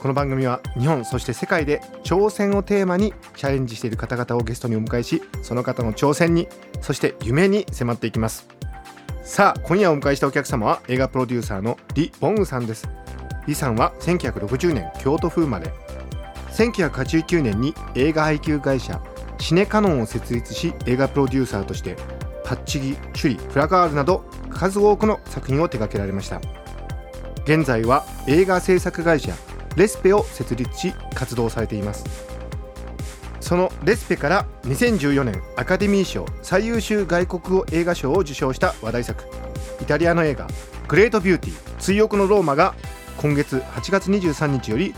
この番組は日本そして世界で挑戦をテーマにチャレンジしている方々をゲストにお迎えしその方の挑戦にそして夢に迫っていきます。さあ今夜お迎えしたお客様は映画プロデューサーのリ・ボンウさんです。リさんは1960年京都府生まれ。1989年に映画配給会社シネカノンを設立し映画プロデューサーとしてパッチギ、シュリ、フラガールなど数多くの作品を手掛けられました。現在は映画制作会社レスペを設立し活動されています。そのレスペから2014年アカデミー賞最優秀外国語映画賞を受賞した話題作イタリアの映画「グレートビューティー追憶のローマ」が今月8月23日より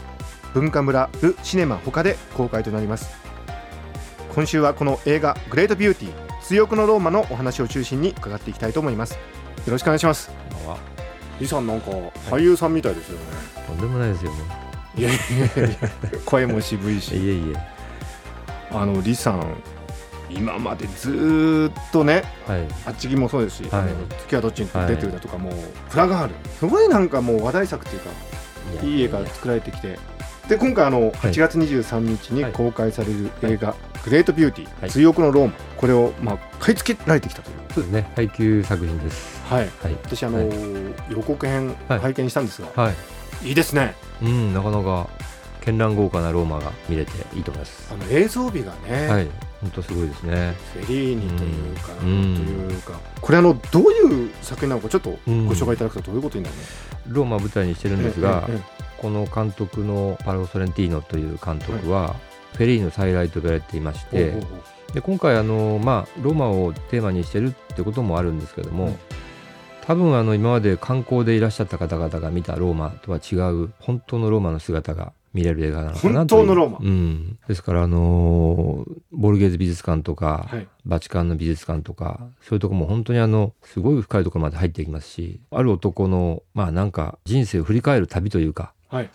文化村ル・シネマ他で公開となります。今週はこの映画「グレートビューティー追憶のローマ」のお話を中心に伺っていきたいと思います。よろしくお願いします。こんばんは。李さんなんか俳優さんみたいですよね、とんでもないですよねいやいやいや声も渋いしいえいえあの李さん今までずっとねはいあっちぎもそうですし、はいあの月はどっちに出てるだとか、もうフラガールすごいなんかもう話題作っていうかいい映画作られてきてで今回あの8月23日に公開される映画「グレートビューティーはい追憶のローマ」これをまあ買い付けられてきたというそうですね配給作品ですはいはい私あの、予告編拝見したんですが、はいい、いですね。うんなかなか絢爛豪華なローマが見れていいと思います。あの映像美がね、はい本当すごいですね。フェリーニというか、うんというかこれあのどういう作品なのかちょっとごうん。紹介いただくとどういうことになるの、ローマを舞台にしてるんですが、えええこの監督のパロ・ソレンティーノという監督は、フェリーの再来と呼ばれていまして、で今回あの、まあ、ローマをテーマにしてるってこともあるんですけども、うん多分あの今まで観光でいらっしゃった方々が見たローマとは違う本当のローマの姿が見れる映画なのかなという。本当のローマ。うん、ですからあのーボルゲーズ美術館とか、はい。バチカンの美術館とかそういうとこも本当にあのすごい深いところまで入っていきますしある男のまあなんか人生を振り返る旅というかはい。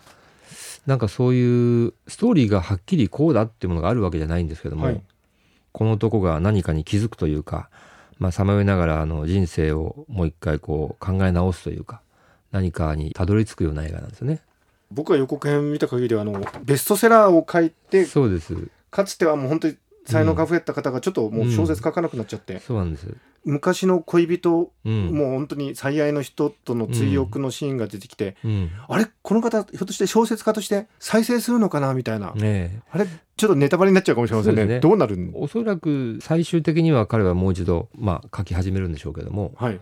なんかそういうストーリーがはっきりこうだっていうものがあるわけじゃないんですけども、はい。この男が何かに気づくというかまあさまよいながらあの人生をもう一回こう考え直すというか何かにたどり着くような映画なんですよね。僕は予告編見た限りはあのベストセラーを書いてそうですかつてはもう本当に才能が溢れた方がちょっともう小説書かなくなっちゃって、そうなんです。昔の恋人、うん、もう本当に最愛の人との追憶のシーンが出てきて、うん、あれ？この方ひょっとして小説家として再生するのかな？みたいな、あれ？ちょっとネタバレになっちゃうかもしれませんね。どうなるん？おそらく最終的には彼はもう一度、まあ、書き始めるんでしょうけどもはい。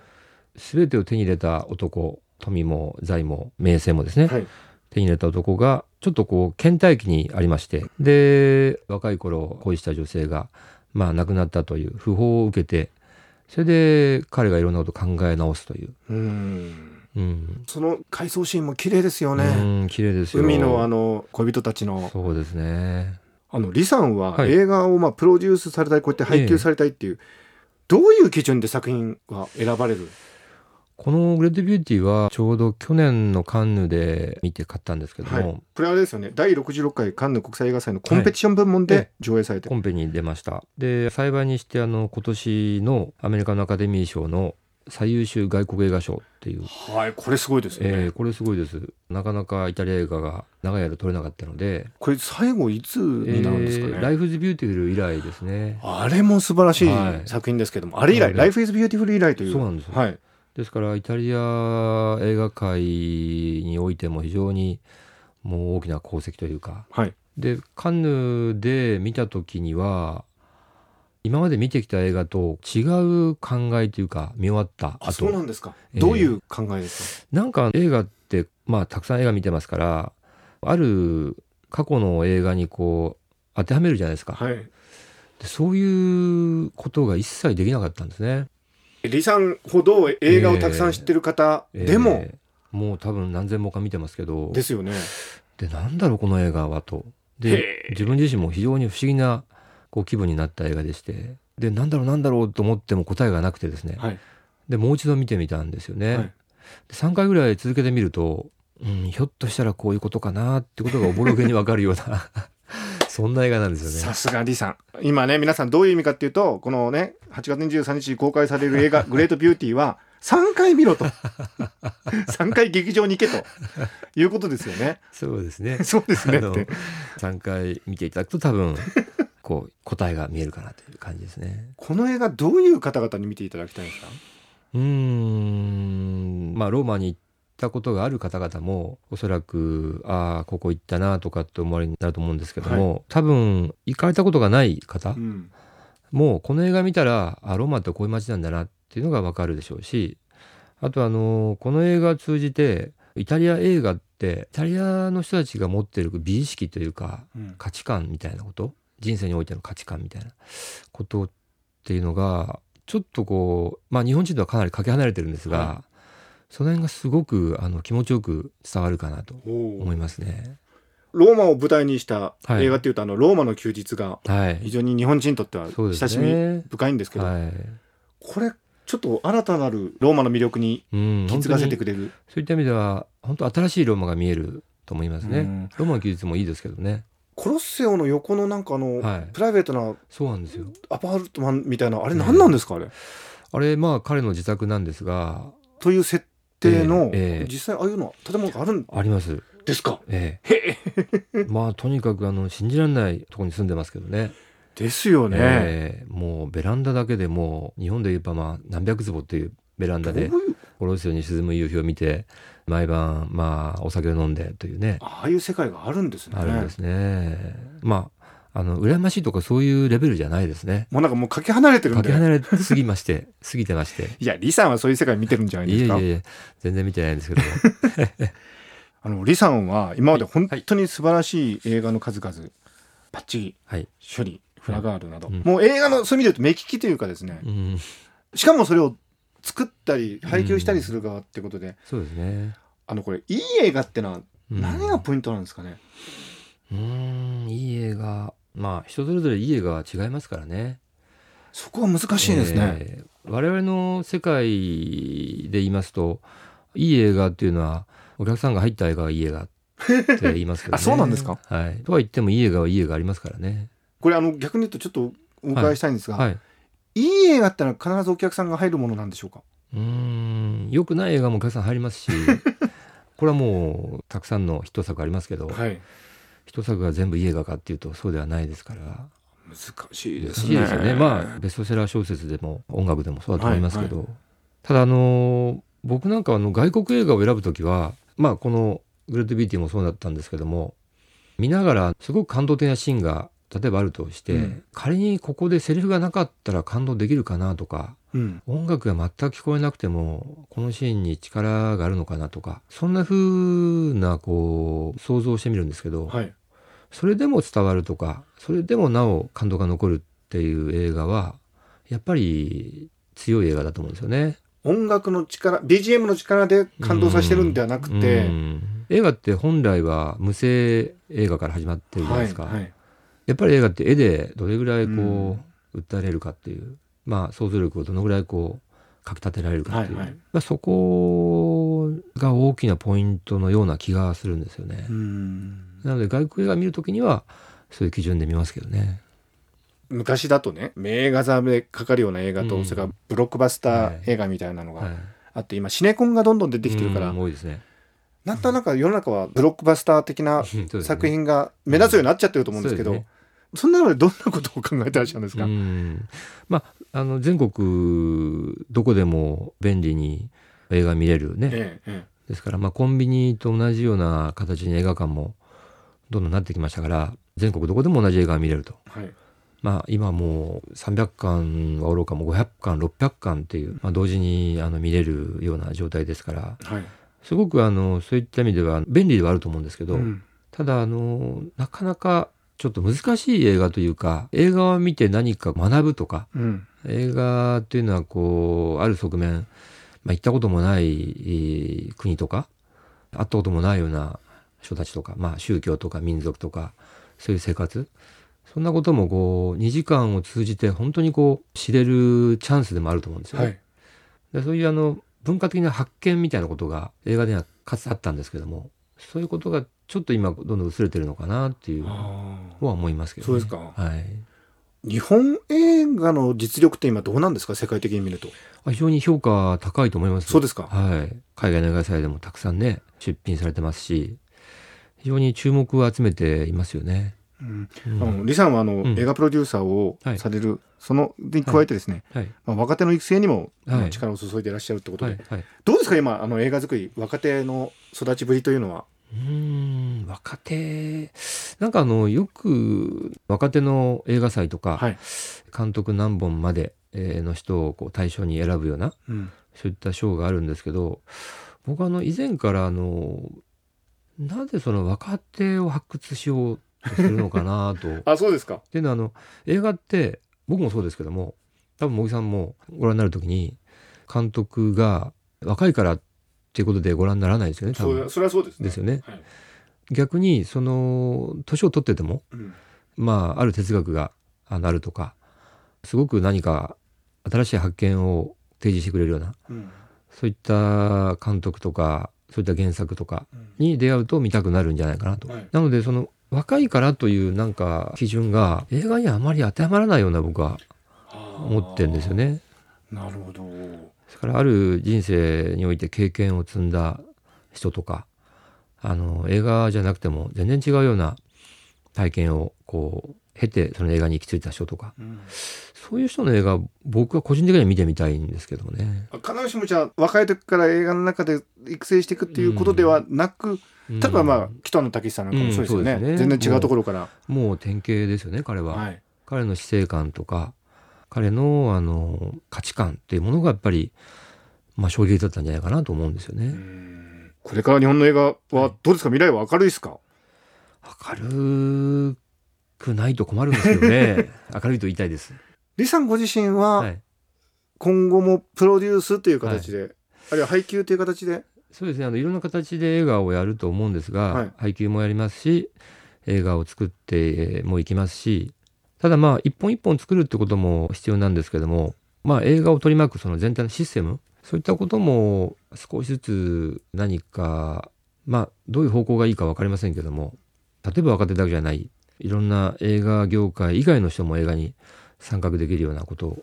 全てを手に入れた男富も財も名声もですね、はい手に入れた男がちょっとこう倦怠期にありましてで若い頃恋した女性が、まあ、亡くなったという訃報を受けてそれで彼がいろんなことを考え直すという、うん。うん。その回想シーンも綺麗ですようね、ん綺麗ですよ。海のあの恋人たちの。そうですね。あの李さんははい。映画をまあプロデュースされたいこうやって配給されたいっていう、どういう基準で作品は選ばれる？この「グレートビューティー」はちょうど去年のカンヌで見て買ったんですけども、はい。これあれですよね。第66回カンヌ国際映画祭のコンペティション部門ではい上映されて、コンペに出ました。で幸いにしてあの今年のアメリカのアカデミー賞の最優秀外国映画賞っていう、はいこれすごいですよね、えーこれすごいです。なかなかイタリア映画が長い間撮れなかったので。これ最後いつになるんですかね、えーライフイズビューティフル以来ですね。あれも素晴らしいはい。作品ですけども、あれ以来、はい。ライフイズビューティフル以来という。そうなんですよ。はい。ですからイタリア映画界においても非常にもう大きな功績というかはい。でカンヌで見た時には今まで見てきた映画と違う考えというか見終わったあ、そう後なんですか。えーどういう考えですか、なんか映画ってまあたくさん映画見てますからある過去の映画にこう当てはめるじゃないですか、はい。でそういうことが一切できなかったんですね李さんほど映画をたくさん知ってる方でも、えーもう多分何千もか見てますけど。ですよね。でなんだろうこの映画はと。へでえ自分自身も非常に不思議なこう気分になった映画でして。でなんだろうなんだろうと思っても答えがなくてですね、はい。でもう一度見てみたんですよね。はい。で3回ぐらい続けてみると、うん、ひょっとしたらこういうことかなってことがおぼろげにわかるようなそんな映画なんですよね。さすが李さん。今ね皆さんどういう意味かっていうとこのね8月23日に公開される映画「グレートビューティー」は3回見ろと。3回劇場に行けと。いうことですよね。そうですね。そうですねあのって3回見ていただくと多分こう答えが見えるかなという感じですね。この映画どういう方々に見ていただきたいんですか？うーん。まあローマに行ったことがある方々もおそらくああここ行ったなとかって思われになると思うんですけども、多分行かれたことがない方うん。もうこの映画見たらあローマってこういう街なんだなっていうのがわかるでしょうしあとあのこの映画を通じてイタリア映画ってイタリアの人たちが持っている美意識というかうん。価値観みたいなこと人生においての価値観みたいなことっていうのがちょっとこうまあ日本人とはかなりかけ離れてるんですが、はその辺がすごくあの気持ちよく伝わるかなと思いますね。ローマを舞台にしたはい映画っていうと、あのローマの休日がはい非常に日本人にとっては親しみね。深いんですけど、はい。これちょっと新たなるローマの魅力にうん、気づかせて本くれる、当にそういった意味では本当新しいローマが見えると思いますね。うんローマの休日もいいですけどね。コロッセオの横のなんかあの、はいプライベートなそうなんですよ。アパートマンみたいなあれ何なんですか、あれ？あれまあ彼の自宅なんですがという設定の、ええええ実際ああいうの建物があるんあります。ですか？ええ。まあとにかくあの信じられないところに住んでますけどね。ですよね、ええもうベランダだけでもう日本で言えばまあ何百坪っていうベランダでどういう？コロッセオに沈む夕日を見て毎晩まあお酒を飲んでというねああいう世界があるんですねあるんですね。まああの羨ましいとかそういうレベルじゃないですね。もうなんかもうかけ離れてるんで。かけ離れすぎまして 過ぎてまして。いや李さんはそういう世界見てるんじゃないですか？いえいえいえ全然見てないんですけども。あの李さんは今まで本当に素晴らしい映画の数々、パッチリはい。処理フラガールなど、うん。もう映画のそういう意味で言うと目利きというかですね。うん、しかもそれを作ったり配給したりする側ってことで、そうですね。あのこれいい映画ってのはうん。何がポイントなんですかね、うーんいい映画まあ人それぞれいい映画は違いますからね。そこは難しいですね、えー我々の世界で言いますといい映画っていうのはお客さんが入った映画がいい映画って 言いますけどね。あそうなんですか？はい。とは言ってもいい映画はいい映画ありますからね。これあの逆に言うとちょっとお伺いしたいんですが、はい。い、い映画ってのは必ずお客さんが入るものなんでしょうか？うーん良くない映画もお客さん入りますし これはもうたくさんのヒット作ありますけど、はいヒット作が全部いい映画かっていうとそうではないですから。難しいで難すねしいですよね。まあベストセラー小説でも音楽でもそうだと思いますけど、はただあの僕なんかあの外国映画を選ぶときはまあこのグレートビーティーもそうだったんですけども見ながらすごく感動的なシーンが例えばあるとして、うん仮にここでセリフがなかったら感動できるかなとかうん。音楽が全く聞こえなくてもこのシーンに力があるのかなとかそんな風なこう想像をしてみるんですけど、はい。それでも伝わるとかそれでもなお感動が残るっていう映画はやっぱり強い映画だと思うんですよね。音楽の力 BGM の力で感動させてるんではなくて、うん。映画って本来は無声映画から始まってるじゃないですか、はいはい。やっぱり映画って絵でどれぐらいこう、うん。訴えられるかっていうまあ想像力をどのぐらいこうかき立てられるかっていう、はいはい。まあ、そこが大きなポイントのような気がするんですよね。うん。なので外国映画見るときにはそういう基準で見ますけどね。昔だとね名画座でかかるような映画と、うん。それからブロックバスター映画みたいなのがはい、あって、今シネコンがどんどん出てきてるから、うん多いですね。なんとなく世の中はブロックバスター的な 作品が目立つようになっちゃってると思うんですけど、そね。そんなのでどんなことを考えてらっしゃるんですか、うん。まああの全国どこでも便利に映画見れるね、えええですから、まあ、コンビニと同じような形に映画館もどんどんなってきましたから全国どこでも同じ映画が見れると。えはい。まあ、今もう300巻はおろかも500巻600巻っていう、まあ、同時にあの見れるような状態ですからはい。すごくあのそういった意味では便利ではあると思うんですけど、うん。ただあのなかなかちょっと難しい映画というか映画を見て何か学ぶとかうん映画っていうのはこうある側面、まあ、行ったこともないえー国とか会ったこともないような人たちとか、まあ、宗教とか民族とかそういう生活。そんなこともこう2時間を通じて本当にこう知れるチャンスでもあると思うんですよね。はい。でそういうあの文化的な発見みたいなことが映画ではかつてあったんですけどもそういうことがちょっと今どんどん薄れてるのかなっていうのあは思いますけど、ね、そうですか。はい、ー日本映画の実力って今どうなんですか？世界的に見ると。あ非常に評価高いと思います。そうですか。はい、海外の映画祭でもたくさんね出品されてますし非常に注目を集めていますよね。うん。うん。あの李さんはあの、ん。映画プロデューサーをはいされる、そのに加えてですね、はい。まあ、若手の育成にも、力を注いでいらっしゃるってことで、はい。はい。どうですか？今あの映画作り若手の育ちぶりというのは？うーん若手。なんかあのよく若手の映画祭とか、はい、監督何本までえーの人をこう対象に選ぶようなうん。そういった賞があるんですけど僕あの以前からあのなぜその若手を発掘しようとするのかなと。っ あそうですか。ていうのはあの映画って僕もそうですけども多分茂木さんもご覧になる時に監督が若いからっていうことでご覧にならないですよね多分。それはそうですね。ですよね。はい。逆にその年を取っててもうん。まあある哲学があるとかすごく何か新しい発見を提示してくれるようなうん。そういった監督とかそういった原作とかうん。に出会うと見たくなるんじゃないかなと。はい。なのでその若いからというなんか基準が映画にはあまり当てはまらないような僕は思ってるんですよね。なるほどですからある人生において経験を積んだ人とかあの映画じゃなくても全然違うような体験をこう経てその映画に行き着いた人とかうん。そういう人の映画僕は個人的には見てみたいんですけどもね。必ずしもじゃあ若い時から映画の中で育成していくっていうことではなく、うん。例えばまあ北野武さんなんかもそうですよね,、うんね。全然違うところから、もう典型ですよね彼は。はい、彼の死生観とか彼のあの価値観っていうものがやっぱり、まあ、衝撃だったんじゃないかなと思うんですよね。うん。これから日本の映画はどうですか？未来は明るいですか？明るくないと困るんですけどね。明るいと言いたいです。李さんご自身ははい、今後もプロデュースという形で、あるいは配給という形で？そうですね。あのいろんな形で映画をやると思うんですが、はい。配給もやりますし映画を作ってもいきますしただまあ一本一本作るってことも必要なんですけどもまあ映画を取り巻くその全体のシステムそういったことも少しずつ何かまあどういう方向がいいか分かりませんけども例えば若手だけじゃないいろんな映画業界以外の人も映画に参画できるようなことっ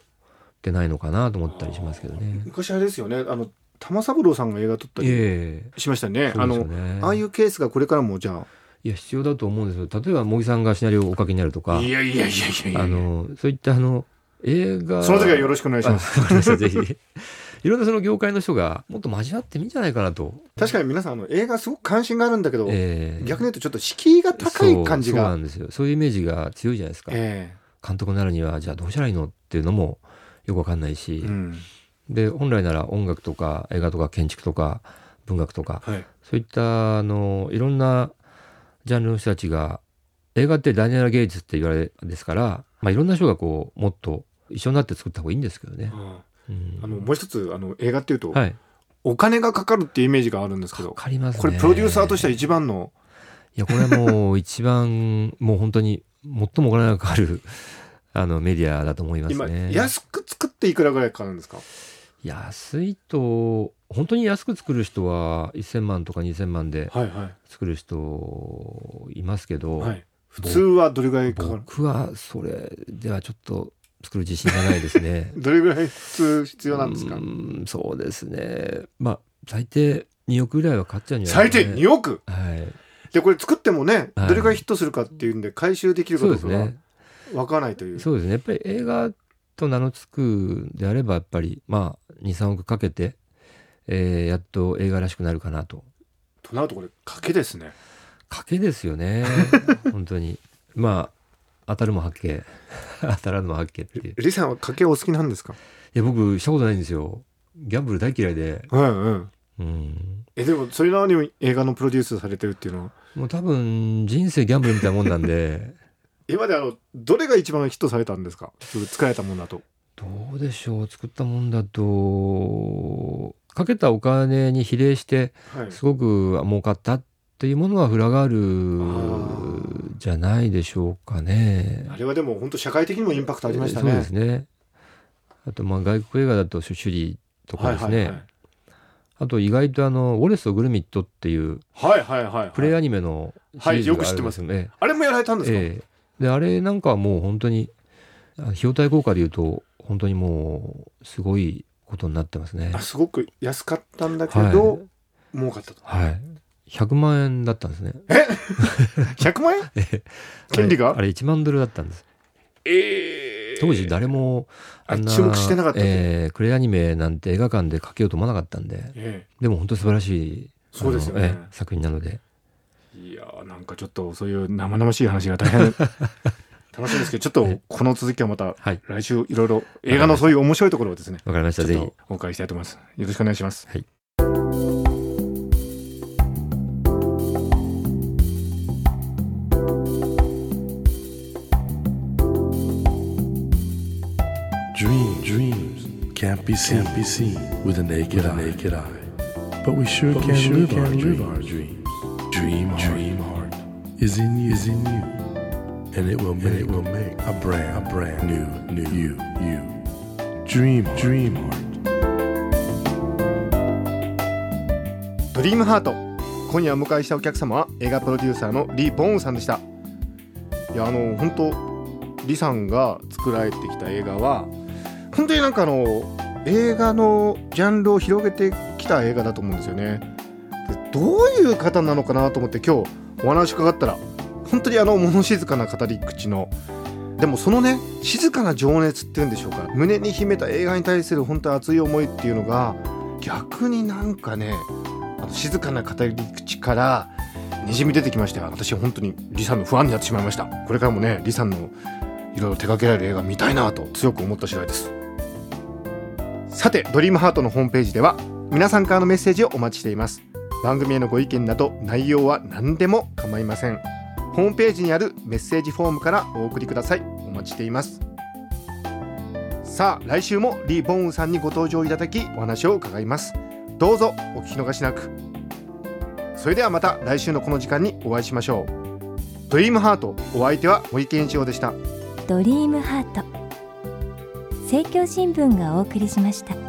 てないのかなと思ったりしますけどね。昔あれですよね。あの玉三郎さんが映画撮ったりええ。しましたね、そうあのああいうケースがこれからもじゃいや必要だと思うんですよ。例えば茂木さんがシナリオをお書きになるとあかいやいやいやいやあのそういったあの映画その時はよろしくお願いします。ぜひ。いろんなその業界の人がもっと交わってもいいんじゃないかなと、確かに皆さんあの映画すごく関心があるんだけど、ええ。逆に言うとちょっと敷居が高い感じそうそうながんですよ。そういうイメージが強いじゃないですか、え監督になるにはじゃあどうしたらいいの？っていうのもよくわかんないし。え、うん。で本来なら音楽とか映画とか建築とか文学とかはい。そういったあのいろんなジャンルの人たちが映画って第二芸術って言われですから、まあ、いろんな人がこうもっと一緒になって作った方がいいんですけどね。うんあのもう一つあの映画っていうと、はい、お金がかかるっていうイメージがあるんですけわどかりますね。これプロデューサーとしては一番のいやこれはもう一番もう本当に最もお金がかかるあのメディアだと思います今ね。安く作っていくらぐらいかかるんですか？安いと本当に安く作る人は1,000万とか2,000万で作る人いますけど、い、はい、普通はどれぐらいかかる？僕はそれではちょっと作る自信がないですね。どれぐらい普通必要なんですか？うそうですね。まあ最低2億ぐらいは買っちゃうんじゃない最低ですか、ね。2億？はい。でこれ作ってもね、はいどれぐらいヒットするかっていうんで回収できるかどうかがですね。分からないというそうですね。やっぱり映画と名の付くであればやっぱりまあ2、3億かけて、えーやっと映画らしくなるかなと。となるとこれ賭けですね賭けですよね。本当に。まあ当たるも八景 当たらぬも八景っていう。いリさんは賭けお好きなんですか？や僕したことないんですよ。ギャンブル大嫌いで。うんうんうん。えでもそれなのに映画のプロデュースされてるっていうのは？もう多分人生ギャンブルみたいなもんなんで。今まであのどれが一番ヒットされたんですか？作られたものだとどうでしょう？作ったもんだとかけたお金に比例してはいすごく儲かったっっていうものはフラガーあルじゃないでしょうかね。あれはでも本当社会的にもインパクトありましたね。そうですね。あとまあ外国映画だとシュシュとかですね。はいはいあと意外とあのウォレスとグルミットっていうはいはいはいはい。プレイアニメのシリーズがあるんですよね。あれもやられたんですか？ええであれなんかはもう本当にあ費用対効果でいうと本当にもうすごいことになってますねあ。すごく安かったんだけはいど、儲かったと。はい。100万円だったんですね。100万円？権利が？あれあれ1万ドルだったんです。ええ当時誰もあんなあ注目してなかったとえークレイアニメなんて映画館でかけようと思わなかったんで、えでも本当に素晴らしいそうですよねあのええ作品なので、なんかちょっとそういう生々しい話が大変楽しいですけど、ちょっとこの続きはまたはい。来週いろいろ映画のそういう面白いところをですね、わかりました。ぜひ。お伺いしたいと思います。よろしくお願いします。はい。Dream, dreams can't be seen, can't be seen with a naked, eye. naked eye. But we sure But can, we sure live, can our live our dreams. Dream, dream heart is in you, is in you, and it will, make, it will make a brand, a brand new, new you, you. Dream, dream heart. ドリームハート今夜お迎えしたお客様は映画プロデューサーのリー・ボーンさんでした。いやあの本当リさんが作られてきた映画は本当になんかあの映画のジャンルを広げてきた映画だと思うんですよね。でどういう方なのかなと思って今日お話伺ったら本当にあの物静かな語り口のでもそのね静かな情熱っていうんでしょうか。胸に秘めた映画に対する本当に熱い思いっていうのが逆になんかねあの静かな語り口からにじみ出てきましたよ。私本当にリさんのファンになってしまいました。これからもねリさんのいろいろ手掛けられる映画見たいなと強く思った次第です。さてドリームハートのホームページでは皆さんからのメッセージをお待ちしています。番組へのご意見など内容は何でも構いません。ホームページにあるメッセージフォームからお送りください。お待ちしています。さあ来週もリー・ボーンさんにご登場いただきお話を伺います。どうぞお聞き逃しなく。それではまた来週のこの時間にお会いしましょう。ドリームハートお相手は森健一郎でした。ドリームハート。政教新聞がお送りしました。